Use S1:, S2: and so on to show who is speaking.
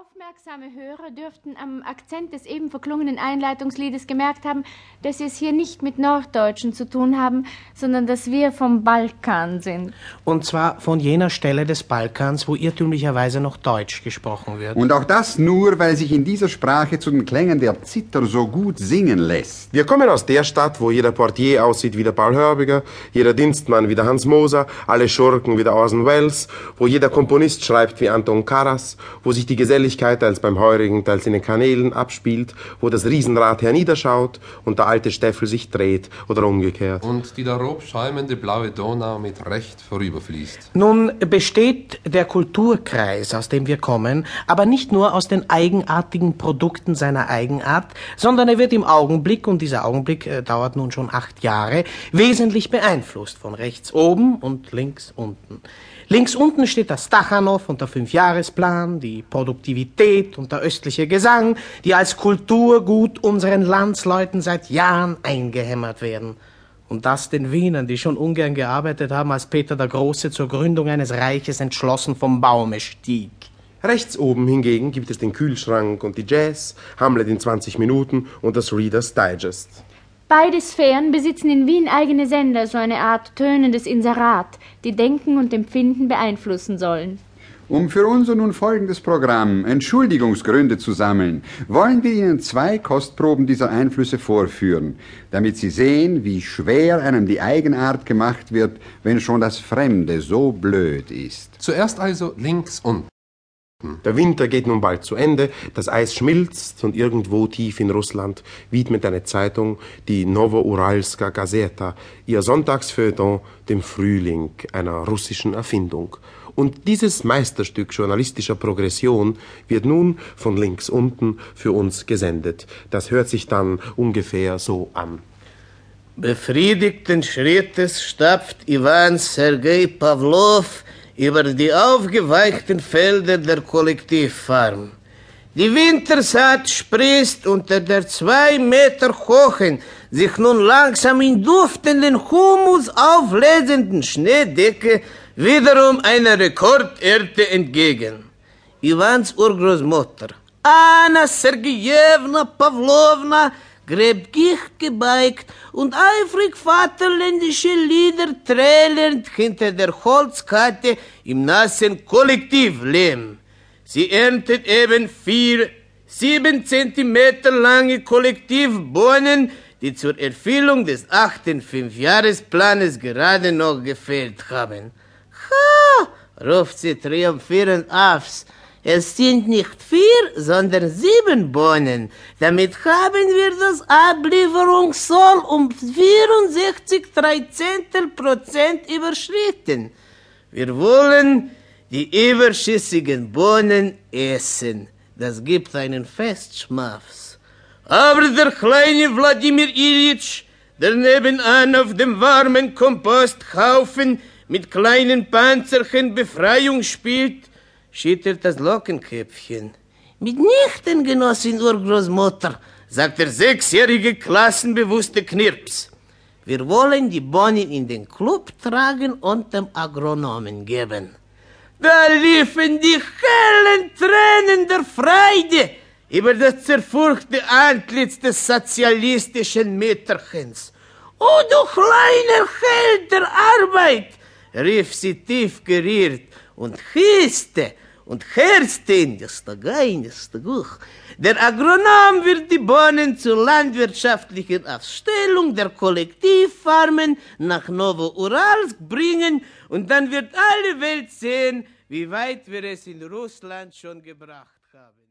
S1: Aufmerksame Hörer dürften am Akzent des eben verklungenen Einleitungsliedes gemerkt haben, dass sie es hier nicht mit Norddeutschen zu tun haben, sondern dass wir vom Balkan sind.
S2: Und zwar von jener Stelle des Balkans, wo irrtümlicherweise noch Deutsch gesprochen wird.
S3: Und auch das nur, weil sich in dieser Sprache zu den Klängen der Zither so gut singen lässt.
S4: Wir kommen aus der Stadt, wo jeder Portier aussieht wie der Paul Hörbiger, jeder Dienstmann wie der Hans Moser, alle Schurken wie der Orson Welles, wo jeder Komponist schreibt wie Anton Karas, wo sich die Gesellschaft Geselligkeit teils beim Heurigen, teils in den Kanälen abspielt, wo das Riesenrad herniederschaut und der alte Steffel sich dreht oder umgekehrt.
S5: Und die darob schäumende blaue Donau mit Recht vorüberfließt.
S2: Nun besteht der Kulturkreis, aus dem wir kommen, aber nicht nur aus den eigenartigen Produkten seiner Eigenart, sondern er wird im Augenblick, und dieser Augenblick äh, dauert nun schon acht Jahre, wesentlich beeinflusst von rechts oben und links unten. Links unten steht der Stachanov und der Fünfjahresplan, die Produktivität und der östliche Gesang, die als Kulturgut unseren Landsleuten seit Jahren eingehämmert werden. Und das den Wienern, die schon ungern gearbeitet haben, als Peter der Große zur Gründung eines Reiches entschlossen vom Baume stieg.
S4: Rechts oben hingegen gibt es den Kühlschrank und die Jazz, Hamlet in 20 Minuten und das Reader's Digest.
S1: Beide Sphären besitzen in Wien eigene Sender, so eine Art tönendes Inserat, die Denken und Empfinden beeinflussen sollen.
S3: Um für unser nun folgendes Programm Entschuldigungsgründe zu sammeln, wollen wir Ihnen zwei Kostproben dieser Einflüsse vorführen, damit Sie sehen, wie schwer einem die Eigenart gemacht wird, wenn schon das Fremde so blöd ist.
S5: Zuerst also links unten.
S4: Der Winter geht nun bald zu Ende, das Eis schmilzt und irgendwo tief in Russland widmet eine Zeitung, die Novouralska Gazeta, ihr Sonntagsfeuilleton dem Frühling einer russischen Erfindung. Und dieses Meisterstück journalistischer Progression wird nun von links unten für uns gesendet. Das hört sich dann ungefähr so an.
S6: Befriedigten Schrittes stapft Iwan Sergei Pavlov über die aufgeweichten Felder der Kollektivfarm. Die Wintersaat sprießt unter der zwei Meter hohen, sich nun langsam in duftenden Humus auflesenden Schneedecke wiederum einer Rekordernte entgegen. Ivans Urgroßmutter, Anna Sergejewna Pavlovna, gräbgich gebeugt und eifrig vaterländische Lieder trällend hinter der Holzkarte im nassen Kollektivlehm. Sie erntet eben vier, sieben Zentimeter lange Kollektivbohnen, die zur Erfüllung des achten Fünfjahresplanes gerade noch gefehlt haben. Ha! ruft sie triumphierend aufs. Es sind nicht vier, sondern sieben Bohnen. Damit haben wir das Ablieferungssoll um 64 Dreizehntel Prozent überschritten. Wir wollen die überschüssigen Bohnen essen. Das gibt einen Festschmaus. Aber der kleine Wladimir Ilyich, der nebenan auf dem warmen Komposthaufen mit kleinen Panzerchen Befreiung spielt, schüttelt das Lockenköpfchen. Mitnichten, Genossin Urgroßmutter, sagt der sechsjährige klassenbewusste Knirps. Wir wollen die Bohnen in den Club tragen und dem Agronomen geben. Da liefen die hellen Tränen der Freude über das zerfurchte Antlitz des sozialistischen Mütterchens. Oh, du kleiner Held der Arbeit, rief sie tief gerührt und hisste und das Tagainis Taguch. Der Agronom wird die Bohnen zur landwirtschaftlichen Aufstellung der Kollektivfarmen nach Novo-Uralsk bringen und dann wird alle Welt sehen, wie weit wir es in Russland schon gebracht haben.